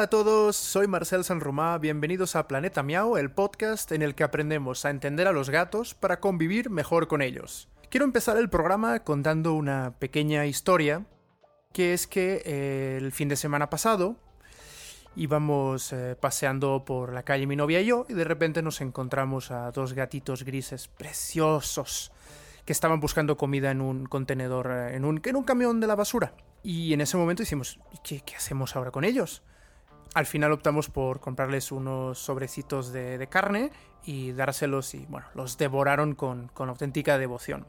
Hola a todos, soy Marcel Sanromá, bienvenidos a Planeta Miau, el podcast en el que aprendemos a entender a los gatos para convivir mejor con ellos. Quiero empezar el programa contando una pequeña historia, que es que eh, el fin de semana pasado íbamos eh, paseando por la calle mi novia y yo y de repente nos encontramos a dos gatitos grises preciosos que estaban buscando comida en un contenedor, eh, en un, en un camión de la basura. Y en ese momento decimos, ¿qué, qué hacemos ahora con ellos? Al final optamos por comprarles unos sobrecitos de, carne y dárselos y bueno, los devoraron con, auténtica devoción.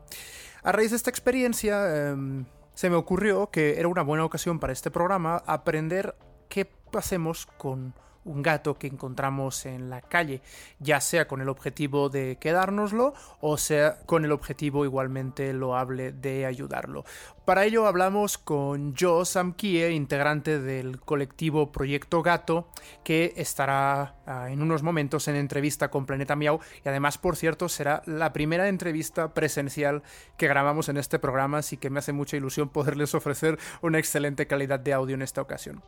A raíz de esta experiencia em, se me ocurrió que era una buena ocasión para este programa aprender qué hacemos con un gato que encontramos en la calle, ya sea con el objetivo de quedárnoslo o sea con el objetivo igualmente loable de ayudarlo. Para ello hablamos con Joe Samkie, integrante del colectivo Proyecto Gato, que estará ah, en unos momentos en entrevista con Planeta Miau y además, por cierto, será la primera entrevista presencial que grabamos en este programa, así que me hace mucha ilusión poderles ofrecer una excelente calidad de audio en esta ocasión.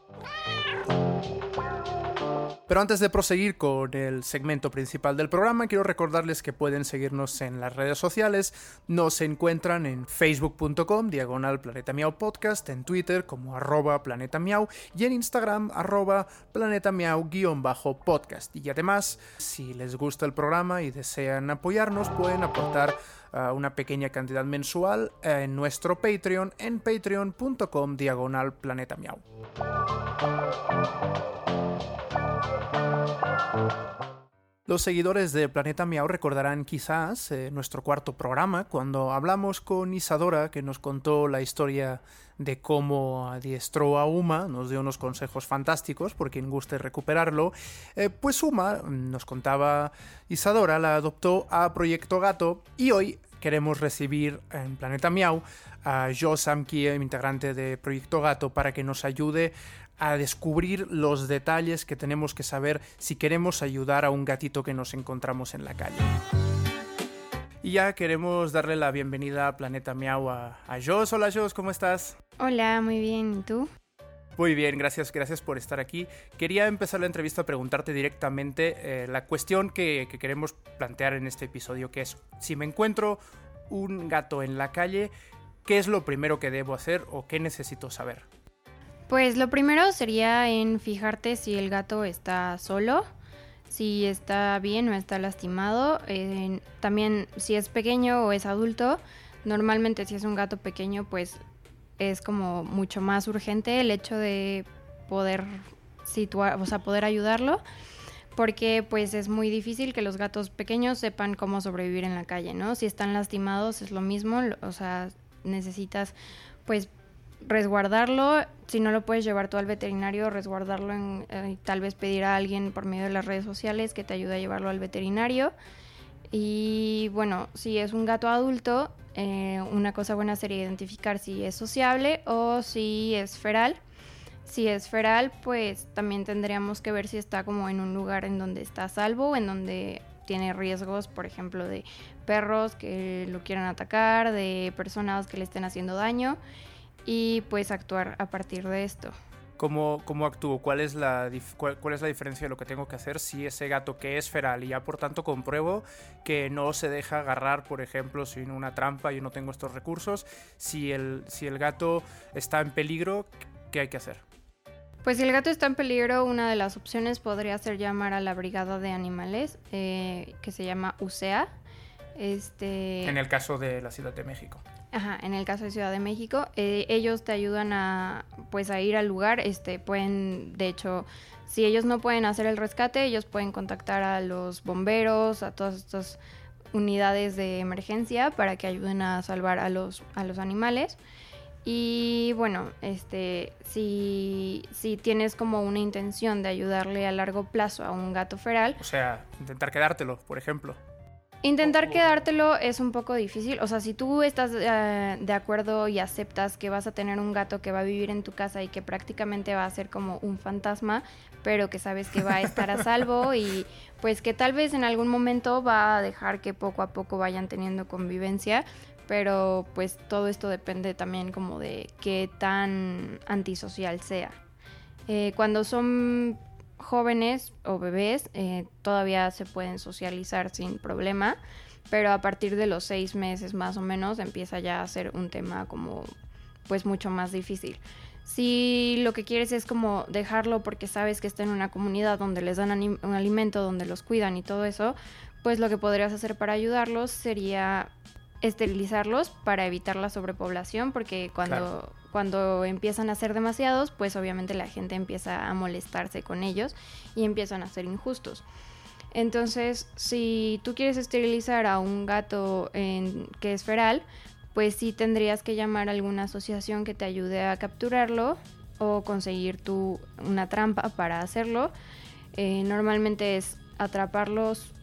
Pero antes de proseguir con el segmento principal del programa, quiero recordarles que pueden seguirnos en las redes sociales. Nos encuentran en facebook.com, diagonal Planeta Miau Podcast, en Twitter como arroba Planeta Miau y en Instagram arroba Planeta Miau bajo podcast. Y además, si les gusta el programa y desean apoyarnos, pueden aportar uh, una pequeña cantidad mensual en nuestro Patreon en patreon.com diagonal Planeta Miau. Los seguidores de Planeta Miau recordarán quizás eh, nuestro cuarto programa cuando hablamos con Isadora que nos contó la historia de cómo adiestró a Uma, nos dio unos consejos fantásticos por quien guste recuperarlo. Eh, pues Uma, nos contaba Isadora, la adoptó a Proyecto Gato y hoy queremos recibir en Planeta Miau a Jo Samki, integrante de Proyecto Gato, para que nos ayude a descubrir los detalles que tenemos que saber si queremos ayudar a un gatito que nos encontramos en la calle. Y ya queremos darle la bienvenida a Planeta Miau a, a Jos. Hola Jos, ¿cómo estás? Hola, muy bien. ¿Y tú? Muy bien, gracias, gracias por estar aquí. Quería empezar la entrevista a preguntarte directamente eh, la cuestión que, que, queremos plantear en este episodio, que es, si me encuentro un gato en la calle, ¿qué es lo primero que debo hacer o qué necesito saber? Pues lo primero sería en fijarte si el gato está solo, si está bien o está lastimado. también si es pequeño o es adulto. Normalmente si es un gato pequeño pues es como mucho más urgente el hecho de poder situar, o sea, poder ayudarlo porque pues es muy difícil que los gatos pequeños sepan cómo sobrevivir en la calle, ¿no? Si están lastimados es lo mismo, o sea, necesitas pues resguardarlo, si no lo puedes llevar tú al veterinario, resguardarlo en, eh, tal vez pedir a alguien por medio de las redes sociales que te ayude a llevarlo al veterinario. Y bueno, si es un gato adulto, eh, una cosa buena sería identificar si es sociable o si es feral. Si es feral, pues también tendríamos que ver si está como en un lugar en donde está salvo, en donde tiene riesgos, por ejemplo, de perros que lo quieran atacar, de personas que le estén haciendo daño y pues actuar a partir de esto. ¿Cómo, cómo actúo? ¿Cuál es, la, cuál, es la diferencia de lo que tengo que hacer si ese gato que es feral y ya por tanto compruebo que no se deja agarrar, por ejemplo, sin una trampa y no tengo estos recursos? Si el, si el gato está en peligro, ¿qué hay que hacer? Pues si el gato está en peligro, una de las opciones podría ser llamar a la brigada de animales, eh, que se llama UCEA. Este... En el caso de la Ciudad de México. Ajá, en el caso de Ciudad de México, eh, ellos te ayudan a, pues, a ir al lugar, este, pueden, de hecho, si ellos no pueden hacer el rescate, ellos pueden contactar a los bomberos, a todas estas unidades de emergencia para que ayuden a salvar a los, a los animales. Y bueno, este, si, si tienes como una intención de ayudarle a largo plazo a un gato feral. O sea, intentar quedártelo, por ejemplo. Intentar quedártelo es un poco difícil. O sea, si tú estás eh, de acuerdo y aceptas que vas a tener un gato que va a vivir en tu casa y que prácticamente va a ser como un fantasma, pero que sabes que va a estar a salvo y pues que tal vez en algún momento va a dejar que poco a poco vayan teniendo convivencia, pero pues todo esto depende también como de qué tan antisocial sea. Eh, cuando son jóvenes o bebés, eh, todavía se pueden socializar sin problema, pero a partir de los seis meses más o menos empieza ya a ser un tema como pues mucho más difícil. Si lo que quieres es como dejarlo porque sabes que está en una comunidad donde les dan un alimento, donde los cuidan y todo eso, pues lo que podrías hacer para ayudarlos sería esterilizarlos para evitar la sobrepoblación, porque cuando, cuando empiezan a ser demasiados, pues obviamente la gente empieza a molestarse con ellos y empiezan a ser injustos. Entonces, si tú quieres esterilizar a un gato en, que es feral, pues sí tendrías que llamar a alguna asociación que te ayude a capturarlo o conseguir tú una trampa para hacerlo. Eh, normalmente es atraparlos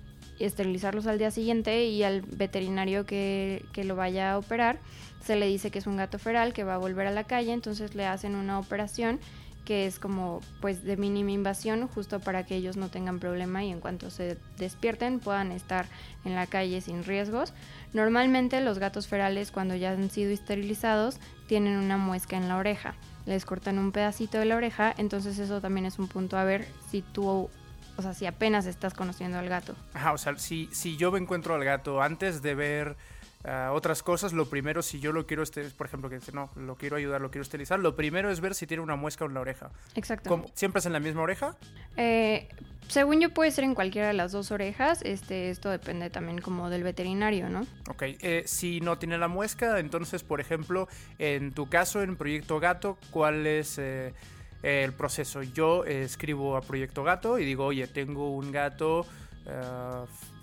esterilizarlos al día siguiente y al veterinario que, que, lo vaya a operar se le dice que es un gato feral que va a volver a la calle, entonces le hacen una operación que es como pues de mínima invasión justo para que ellos no tengan problema y en cuanto se despierten puedan estar en la calle sin riesgos. Normalmente los gatos ferales cuando ya han sido esterilizados tienen una muesca en la oreja. Les cortan un pedacito de la oreja, entonces eso también es un punto a ver si tú o sea, si apenas estás conociendo al gato. Ajá, o sea, si, si yo me encuentro al gato antes de ver ah, otras cosas, lo primero, si yo lo quiero, por ejemplo, que no, lo quiero ayudar, lo quiero esterilizar, lo primero es ver si tiene una muesca en la oreja. Exacto. ¿Siempre es en la misma oreja? Eh, según yo puede ser en cualquiera de las dos orejas, este, esto depende también como del veterinario, ¿no? Ok, eh, si no tiene la muesca, entonces, por ejemplo, en tu caso, en Proyecto Gato, ¿cuál es... Eh, el proceso. Yo escribo a Proyecto Gato y digo, oye, tengo un gato eh,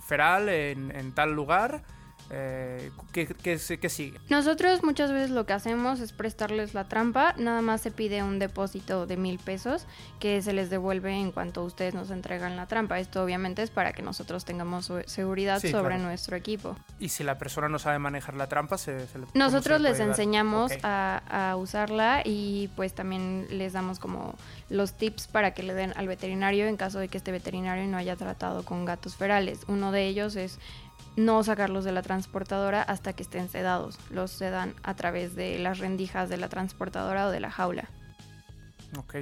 feral en, en, tal lugar eh, ¿qué, sigue? Nosotros muchas veces lo que hacemos es prestarles la trampa, nada más se pide un depósito de mil pesos que se les devuelve en cuanto ustedes nos entregan la trampa. Esto obviamente es para que nosotros tengamos seguridad sobre nuestro equipo. Y si la persona no sabe manejar la trampa, se, le, Nosotros les enseñamos a, a usarla y pues también les damos como los tips para que le den al veterinario en caso de que este veterinario no haya tratado con gatos ferales. Uno de ellos es no sacarlos de la transportadora hasta que estén sedados. Los sedan a través de las rendijas de la transportadora o de la jaula. Ok.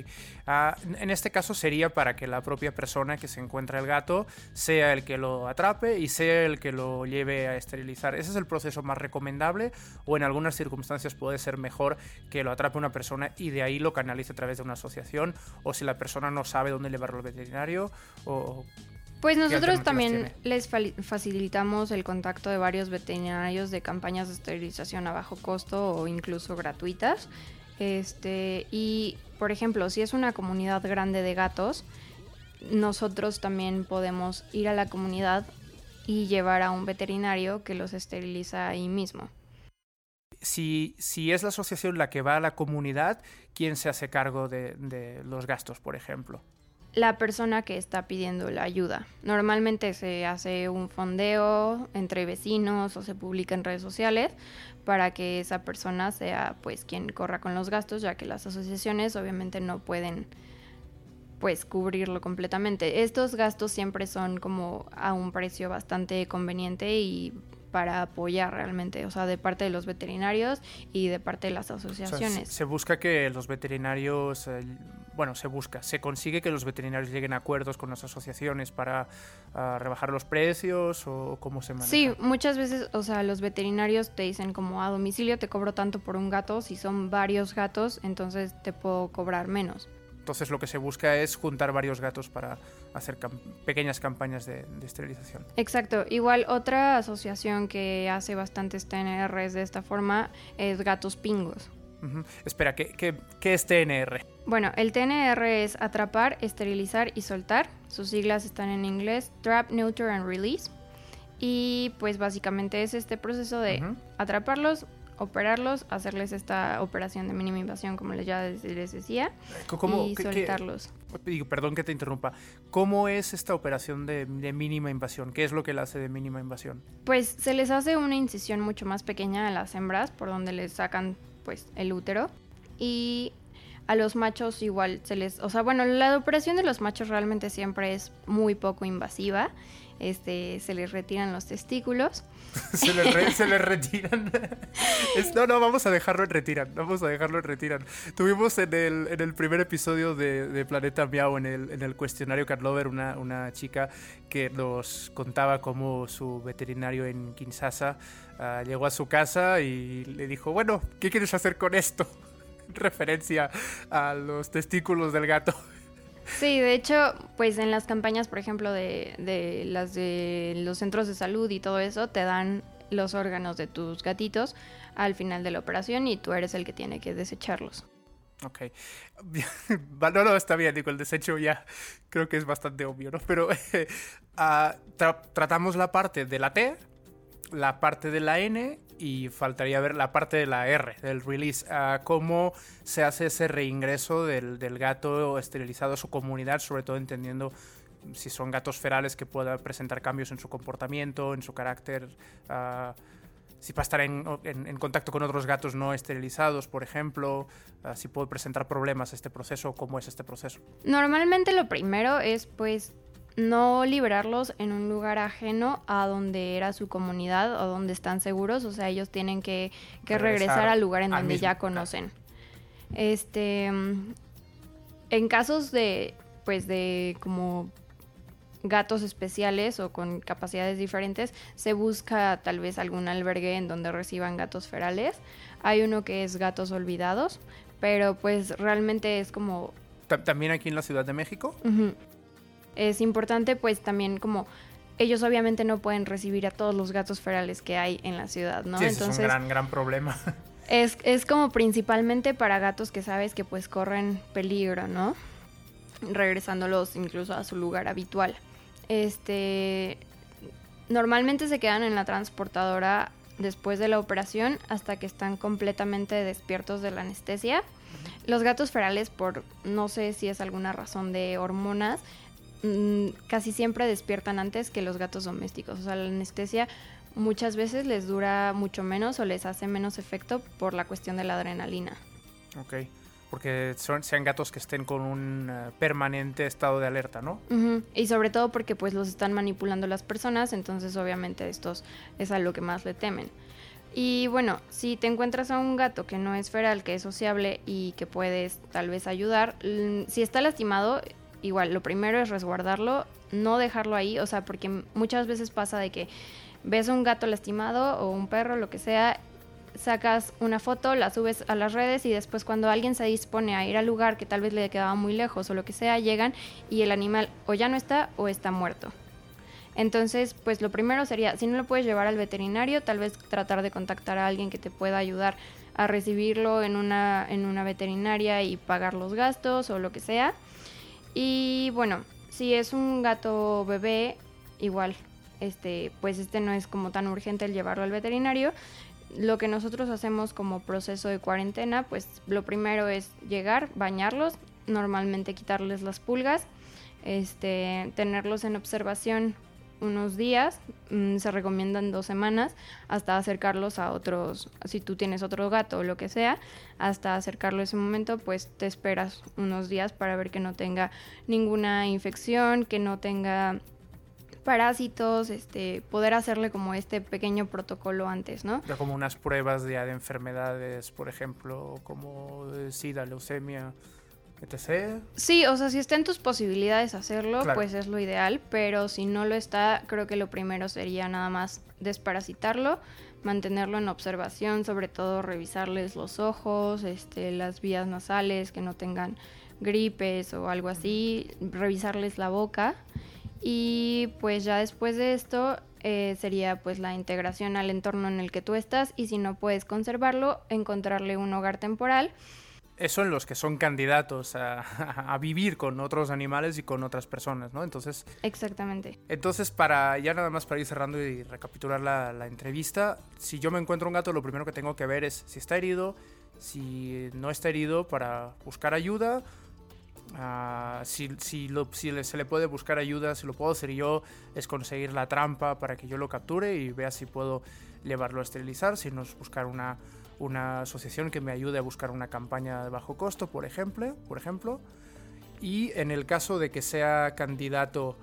Ah, en este caso sería para que la propia persona que se encuentra el gato sea el que lo atrape y sea el que lo lleve a esterilizar. ¿Ese es el proceso más recomendable o en algunas circunstancias puede ser mejor que lo atrape una persona y de ahí lo canalice a través de una asociación o si la persona no sabe dónde llevarlo al veterinario o pues nosotros también les facilitamos el contacto de varios veterinarios de campañas de esterilización a bajo costo o incluso gratuitas. Este, y por ejemplo, si es una comunidad grande de gatos, nosotros también podemos ir a la comunidad y llevar a un veterinario que los esteriliza ahí mismo. Si, si es la asociación la que va a la comunidad, ¿quién se hace cargo de, de los gastos, por ejemplo? La persona que está pidiendo la ayuda. Normalmente se hace un fondeo entre vecinos o se publica en redes sociales para que esa persona sea pues quien corra con los gastos, ya que las asociaciones obviamente no pueden pues cubrirlo completamente. Estos gastos siempre son como a un precio bastante conveniente y para apoyar realmente, o sea, de parte de los veterinarios y de parte de las asociaciones. se busca que los veterinarios, eh, bueno, se busca, se consigue que los veterinarios lleguen a acuerdos con las asociaciones para ah, rebajar los precios o cómo se maneja. Sí, muchas veces, o sea, los veterinarios te dicen como a domicilio te cobro tanto por un gato, si son varios gatos, entonces te puedo cobrar menos. Entonces lo que se busca es juntar varios gatos para hacer pequeñas campañas de, esterilización. Exacto. Igual otra asociación que hace bastantes TNRs de esta forma es Gatos Pingos. Espera, ¿qué, ¿qué, es TNR? Bueno, el TNR es atrapar, esterilizar y soltar. Sus siglas están en inglés, Trap, Neuter and Release. Y pues básicamente es este proceso de atraparlos, operarlos, hacerles esta operación de mínima invasión, como les ya les decía, y soltarlos. perdón que te interrumpa. ¿Cómo es esta operación de, mínima invasión? ¿Qué es lo que le hace de mínima invasión? Pues se les hace una incisión mucho más pequeña a las hembras, por donde les sacan pues el útero. Y A los machos igual se les, o sea, bueno, la operación de los machos realmente siempre es muy poco invasiva. Este, se les retiran los testículos. se, les retiran. no, no, vamos a dejarlo en retiran. Vamos a dejarlo en retiran. Tuvimos en el, en el primer episodio de, Planeta Miau, en el, en el cuestionario Carlover, una, una chica que nos contaba cómo su veterinario en Kinshasa ah, llegó a su casa y le dijo, bueno, ¿qué quieres hacer con esto? referencia a los testículos del gato. Sí, de hecho, pues en las campañas, por ejemplo, de, las de los centros de salud y todo eso, te dan los órganos de tus gatitos al final de la operación y tú eres el que tiene que desecharlos. Ok. no, no, está bien, digo, el desecho ya creo que es bastante obvio, ¿no? Pero ah, tratamos la parte de la T, la parte de la N y faltaría ver la parte de la R, del release, cómo se hace ese reingreso del, gato esterilizado a su comunidad, sobre todo entendiendo si son gatos ferales que puedan presentar cambios en su comportamiento, en su carácter, si va a estar en, contacto con otros gatos no esterilizados, por ejemplo, si puede presentar problemas este proceso, cómo es este proceso. Normalmente lo primero es pues no liberarlos en un lugar ajeno a donde era su comunidad o donde están seguros, o sea, ellos tienen que, regresar, al lugar en donde ya conocen. Este, en casos de, pues de como gatos especiales o con capacidades diferentes, se busca tal vez algún albergue en donde reciban gatos ferales. Hay uno que es gatos olvidados, pero pues realmente es como... ¿También aquí en la Ciudad de México? Es importante pues también como ellos obviamente no pueden recibir a todos los gatos ferales que hay en la ciudad, ¿no? Sí, Entonces, es un gran, gran problema. Es, es como principalmente para gatos que sabes que pues corren peligro, ¿no? Regresándolos incluso a su lugar habitual. Este, normalmente se quedan en la transportadora después de la operación hasta que están completamente despiertos de la anestesia. Los gatos ferales, por no sé si es alguna razón de hormonas, Mm, casi siempre despiertan antes que los gatos domésticos. O sea, la anestesia muchas veces les dura mucho menos o les hace menos efecto por la cuestión de la adrenalina. Ok, porque son, sean gatos que estén con un eh, permanente estado de alerta, ¿no? Y sobre todo porque pues los están manipulando las personas, entonces obviamente estos es a lo que más le temen. Y bueno, si te encuentras a un gato que no es feral, que es sociable y que puedes tal vez ayudar, si está lastimado, igual, lo primero es resguardarlo, no dejarlo ahí, o sea, porque muchas veces pasa de que ves un gato lastimado o un perro, lo que sea, sacas una foto, la subes a las redes y después cuando alguien se dispone a ir al lugar que tal vez le quedaba muy lejos o lo que sea, llegan y el animal o ya no está o está muerto. Entonces, pues lo primero sería, si no lo puedes llevar al veterinario, tal vez tratar de contactar a alguien que te pueda ayudar a recibirlo en una, en una veterinaria y pagar los gastos o lo que sea. Y bueno, si es un gato bebé, igual, este, pues este no es como tan urgente el llevarlo al veterinario. Lo que nosotros hacemos como proceso de cuarentena, pues lo primero es llegar, bañarlos, normalmente quitarles las pulgas, este, tenerlos en observación unos días, mm, se recomiendan dos semanas, hasta acercarlos a otros, si tú tienes otro gato o lo que sea, hasta acercarlo ese momento, pues te esperas unos días para ver que no tenga ninguna infección, que no tenga parásitos, este, poder hacerle como este pequeño protocolo antes, ¿no? Ya como unas pruebas de, de enfermedades, por ejemplo, como SIDA, leucemia. Sí, o sea, si está en tus posibilidades hacerlo, pues es lo ideal, pero si no lo está, creo que lo primero sería nada más desparasitarlo, mantenerlo en observación, sobre todo revisarles los ojos, este, las vías nasales, que no tengan gripes o algo así, revisarles la boca. Y pues ya después de esto eh, sería pues la integración al entorno en el que tú estás y si no puedes conservarlo, encontrarle un hogar temporal eso en los que son candidatos a, vivir con otros animales y con otras personas, ¿no? Entonces... Exactamente. Entonces, para ya nada más para ir cerrando y recapitular la, la, entrevista, si yo me encuentro un gato, lo primero que tengo que ver es si está herido, si no está herido, para buscar ayuda, Ah, si, si, se le puede buscar ayuda, si lo puedo hacer yo, es conseguir la trampa para que yo lo capture y vea si puedo llevarlo a esterilizar, si no es buscar una, una asociación que me ayude a buscar una campaña de bajo costo, por ejemplo. Por ejemplo. Y en el caso de que sea candidato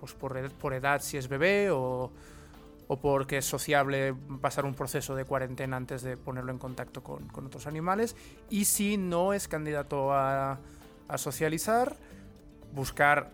pues por, edad, si es bebé, o, o porque es sociable pasar un proceso de cuarentena antes de ponerlo en contacto con, con otros animales. Y si no es candidato a a socializar, buscar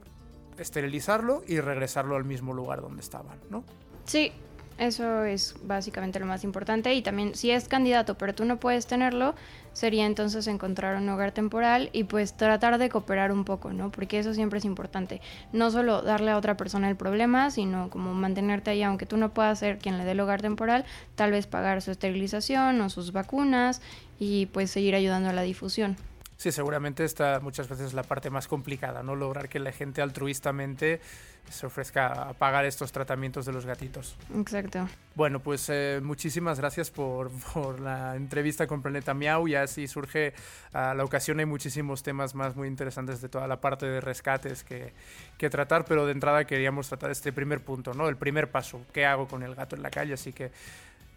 esterilizarlo y regresarlo al mismo lugar donde estaban, ¿no? Sí, eso es básicamente lo más importante. Y también, si es candidato, pero tú no puedes tenerlo, sería entonces encontrar un hogar temporal y pues tratar de cooperar un poco, ¿no? Porque eso siempre es importante. No solo darle a otra persona el problema, sino como mantenerte ahí, aunque tú no puedas ser quien le dé el hogar temporal, tal vez pagar su esterilización o sus vacunas y pues seguir ayudando a la difusión. Sí, seguramente esta muchas veces la parte más complicada, ¿no? Lograr que la gente altruistamente se ofrezca a pagar estos tratamientos de los gatitos. Exacto. Bueno, pues eh, muchísimas gracias por, por, la entrevista con Planeta Miau. Y así surge a la ocasión. Hay muchísimos temas más muy interesantes de toda la parte de rescates que, que tratar, pero de entrada queríamos tratar este primer punto, ¿no? El primer paso. ¿Qué hago con el gato en la calle? Así que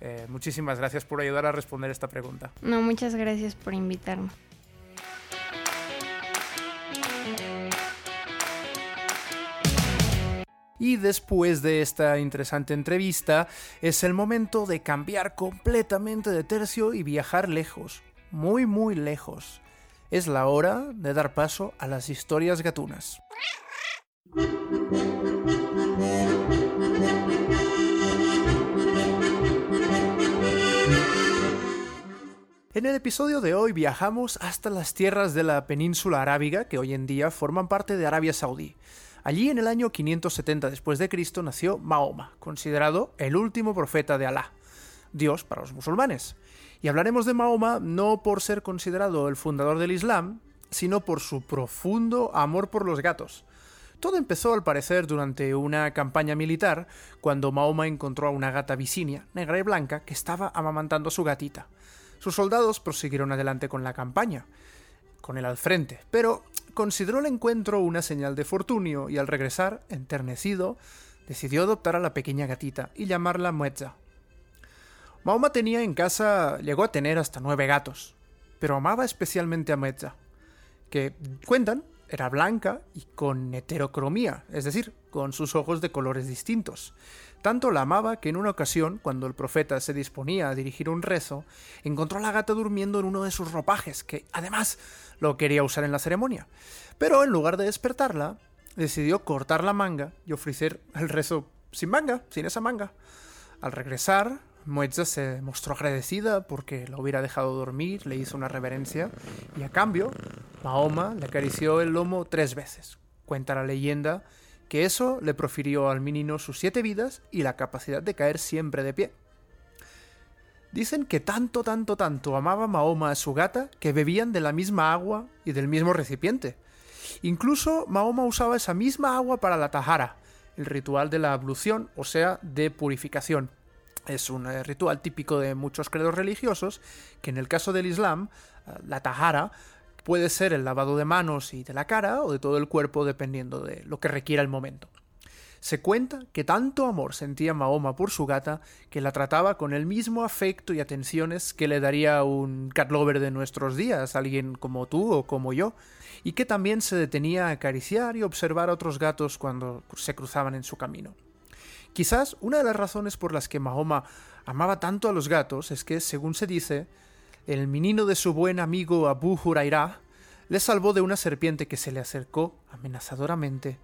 eh, muchísimas gracias por ayudar a responder esta pregunta. No, muchas gracias por invitarme. Y después de esta interesante entrevista, es el momento de cambiar completamente de tercio y viajar lejos, muy muy lejos. Es la hora de dar paso a las historias gatunas. En el episodio de hoy viajamos hasta las tierras de la península arábiga que hoy en día forman parte de Arabia Saudí. Allí en el año 570 después de Cristo nació Mahoma, considerado el último profeta de Alá, Dios para los musulmanes. Y hablaremos de Mahoma no por ser considerado el fundador del Islam, sino por su profundo amor por los gatos. Todo empezó al parecer durante una campaña militar, cuando Mahoma encontró a una gata visinia, negra y blanca, que estaba amamantando a su gatita. Sus soldados prosiguieron adelante con la campaña, con él al frente, pero consideró el encuentro una señal de fortunio y al regresar, enternecido, decidió adoptar a la pequeña gatita y llamarla Muetza. Mahoma tenía en casa, llegó a tener hasta nueve gatos, pero amaba especialmente a Muetza, que, cuentan, era blanca y con heterocromía, es decir, con sus ojos de colores distintos. Tanto la amaba que en una ocasión, cuando el profeta se disponía a dirigir un rezo, encontró a la gata durmiendo en uno de sus ropajes, que además lo quería usar en la ceremonia. Pero en lugar de despertarla, decidió cortar la manga y ofrecer el rezo sin manga, sin esa manga. Al regresar, Moetza se mostró agradecida porque la hubiera dejado dormir, le hizo una reverencia y a cambio, Mahoma le acarició el lomo tres veces. Cuenta la leyenda que eso le profirió al menino sus siete vidas y la capacidad de caer siempre de pie. Dicen que tanto, tanto, tanto amaba Mahoma a su gata que bebían de la misma agua y del mismo recipiente. Incluso Mahoma usaba esa misma agua para la tahara, el ritual de la ablución, o sea, de purificación. Es un eh, ritual típico de muchos credos religiosos, que en el caso del Islam, eh, la tahara puede ser el lavado de manos y de la cara o de todo el cuerpo dependiendo de lo que requiera el momento. Se cuenta que tanto amor sentía Mahoma por su gata que la trataba con el mismo afecto y atenciones que le daría un cat lover de nuestros días, alguien como tú o como yo, y que también se detenía a acariciar y observar a otros gatos cuando se cruzaban en su camino. Quizás una de las razones por las que Mahoma amaba tanto a los gatos es que, según se dice, el menino de su buen amigo Abu Hurairah le salvó de una serpiente que se le acercó amenazadoramente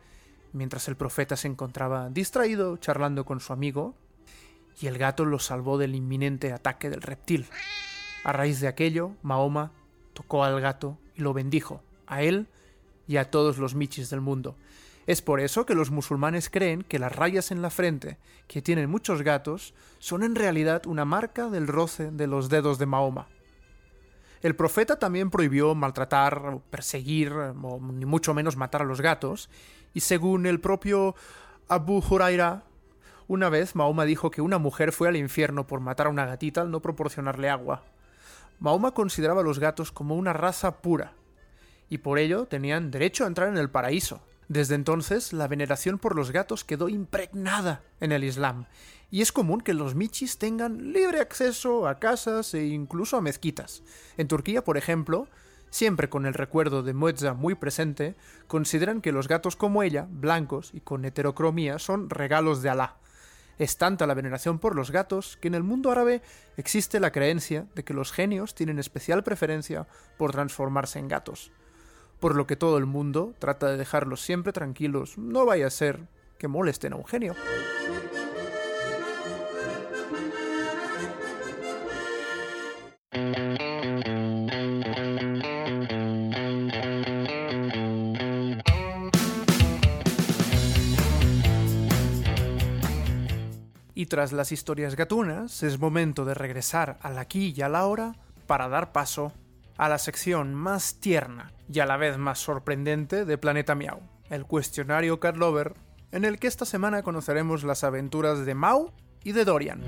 mientras el profeta se encontraba distraído charlando con su amigo, y el gato lo salvó del inminente ataque del reptil. A raíz de aquello, Mahoma tocó al gato y lo bendijo, a él y a todos los michis del mundo. Es por eso que los musulmanes creen que las rayas en la frente que tienen muchos gatos son en realidad una marca del roce de los dedos de Mahoma. El profeta también prohibió maltratar, perseguir, o ni mucho menos matar a los gatos, y según el propio Abu Huraira, una vez Mahoma dijo que una mujer fue al infierno por matar a una gatita al no proporcionarle agua. Mahoma consideraba a los gatos como una raza pura, y por ello tenían derecho a entrar en el paraíso. Desde entonces, la veneración por los gatos quedó impregnada en el Islam, y es común que los michis tengan libre acceso a casas e incluso a mezquitas. En Turquía, por ejemplo, siempre con el recuerdo de Muezza muy presente, consideran que los gatos como ella, blancos y con heterocromía, son regalos de Alá. Es tanta la veneración por los gatos que en el mundo árabe existe la creencia de que los genios tienen especial preferencia por transformarse en gatos. Por lo que todo el mundo trata de dejarlos siempre tranquilos, no vaya a ser que molesten a un genio. Y tras las historias gatunas, es momento de regresar al aquí y a la hora para dar paso a la sección más tierna y a la vez más sorprendente de Planeta Miau, el cuestionario Cat Lover, en el que esta semana conoceremos las aventuras de Mau y de Dorian.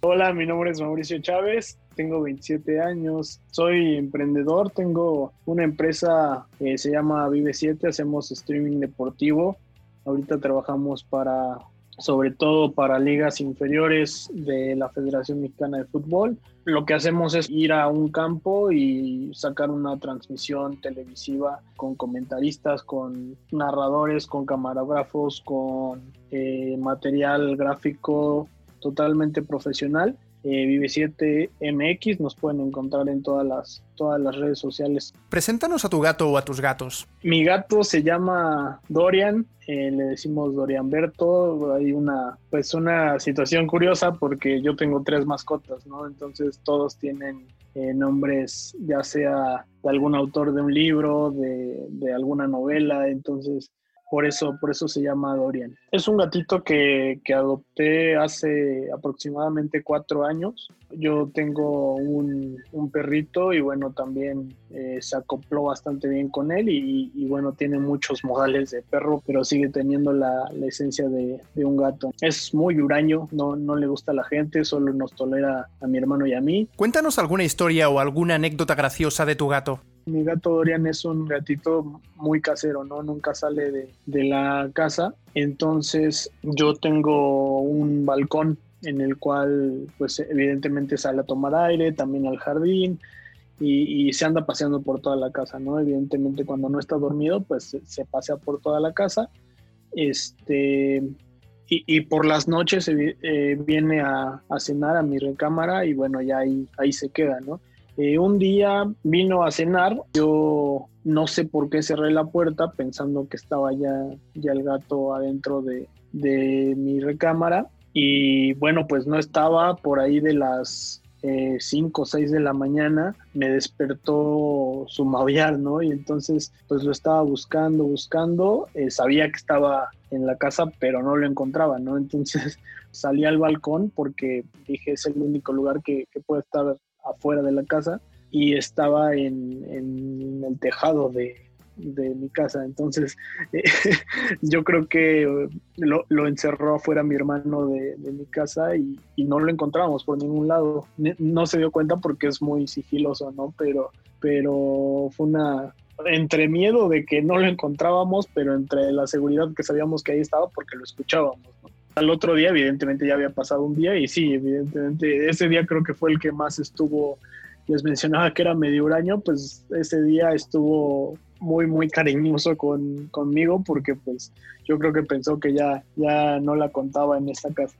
Hola, mi nombre es Mauricio Chávez, tengo 27 años, soy emprendedor, tengo una empresa que se llama Vive 7, hacemos streaming deportivo Ahorita trabajamos para, sobre todo para ligas inferiores de la Federación Mexicana de Fútbol. Lo que hacemos es ir a un campo y sacar una transmisión televisiva con comentaristas, con narradores, con camarógrafos, con eh, material gráfico totalmente profesional eh, Vive7MX, nos pueden encontrar en todas las, todas las redes sociales. Preséntanos a tu gato o a tus gatos. Mi gato se llama Dorian, eh, le decimos Dorian Berto, hay una, pues una situación curiosa porque yo tengo tres mascotas, ¿no? Entonces todos tienen eh, nombres ya sea de algún autor de un libro, de, de alguna novela, entonces por eso, por eso se llama Dorian. Es un gatito que, que adopté hace aproximadamente cuatro años. Yo tengo un, un perrito y bueno, también eh, se acopló bastante bien con él y, bueno, tiene muchos modales de perro, pero sigue teniendo la, la esencia de, de, un gato. Es muy huraño, no, no le gusta a la gente, solo nos tolera a mi hermano y a mí. Cuéntanos alguna historia o alguna anécdota graciosa de tu gato. Mi gato Dorian es un gatito muy casero, ¿no? Nunca sale de, la casa. Entonces yo tengo un balcón en el cual pues evidentemente sale a tomar aire, también al jardín y, se anda paseando por toda la casa, ¿no? Evidentemente cuando no está dormido pues se, se pasea por toda la casa. Este, y, y, por las noches eh, viene a, a, cenar a mi recámara y bueno, ya ahí, ahí se queda, ¿no? Eh, un día vino a cenar, yo no sé por qué cerré la puerta pensando que estaba ya, ya el gato adentro de, de mi recámara y bueno, pues no estaba por ahí de las 5 o 6 de la mañana, me despertó su maullar, ¿no? Y entonces pues lo estaba buscando, buscando, eh, sabía que estaba en la casa, pero no lo encontraba, ¿no? Entonces salí al balcón porque dije es el único lugar que, que puede estar afuera de la casa y estaba en, en el tejado de, de, mi casa. Entonces, eh, yo creo que lo, lo, encerró afuera mi hermano de, de mi casa y, y, no lo encontramos por ningún lado. No se dio cuenta porque es muy sigiloso, ¿no? Pero, pero fue una, entre miedo de que no lo encontrábamos, pero entre la seguridad que sabíamos que ahí estaba porque lo escuchábamos. ¿no? Al otro día, evidentemente, ya había pasado un día y sí, evidentemente, ese día creo que fue el que más estuvo, les mencionaba que era medio año, pues ese día estuvo muy, muy cariñoso con, conmigo porque pues yo creo que pensó que ya, ya no la contaba en esta casa.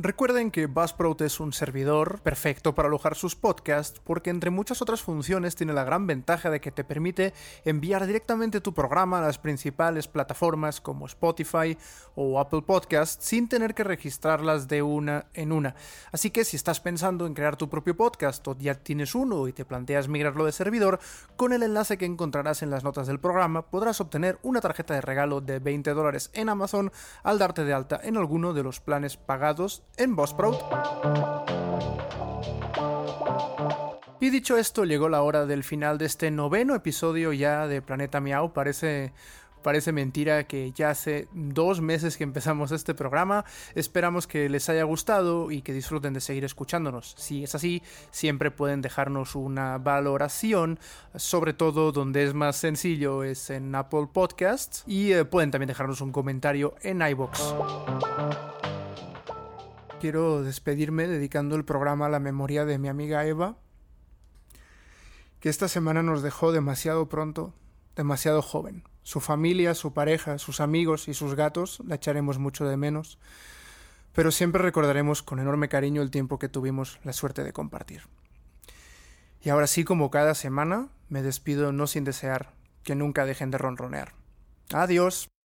Recuerden que Buzzsprout es un servidor perfecto para alojar sus podcasts porque entre muchas otras funciones tiene la gran ventaja de que te permite enviar directamente tu programa a las principales plataformas como Spotify o Apple Podcasts sin tener que registrarlas de una en una. Así que si estás pensando en crear tu propio podcast o ya tienes uno y te planteas migrarlo de servidor, con el enlace que encontrarás en las notas del programa podrás obtener una tarjeta de regalo de 20 dólares en Amazon al darte de alta en alguno de los planes pagados en Buzzsprout. Y dicho esto, llegó la hora del final de este noveno episodio ya de Planeta Miau. Parece, parece mentira que ya hace dos meses que empezamos este programa. Esperamos que les haya gustado y que disfruten de seguir escuchándonos. Si es así, siempre pueden dejarnos una valoración, sobre todo donde es más sencillo es en Apple Podcasts y eh, pueden también dejarnos un comentario en iBox. Quiero despedirme dedicando el programa a la memoria de mi amiga Eva, que esta semana nos dejó demasiado pronto, demasiado joven. Su familia, su pareja, sus amigos y sus gatos la echaremos mucho de menos, pero siempre recordaremos con enorme cariño el tiempo que tuvimos la suerte de compartir. Y ahora sí, como cada semana, me despido no sin desear que nunca dejen de ronronear. Adiós.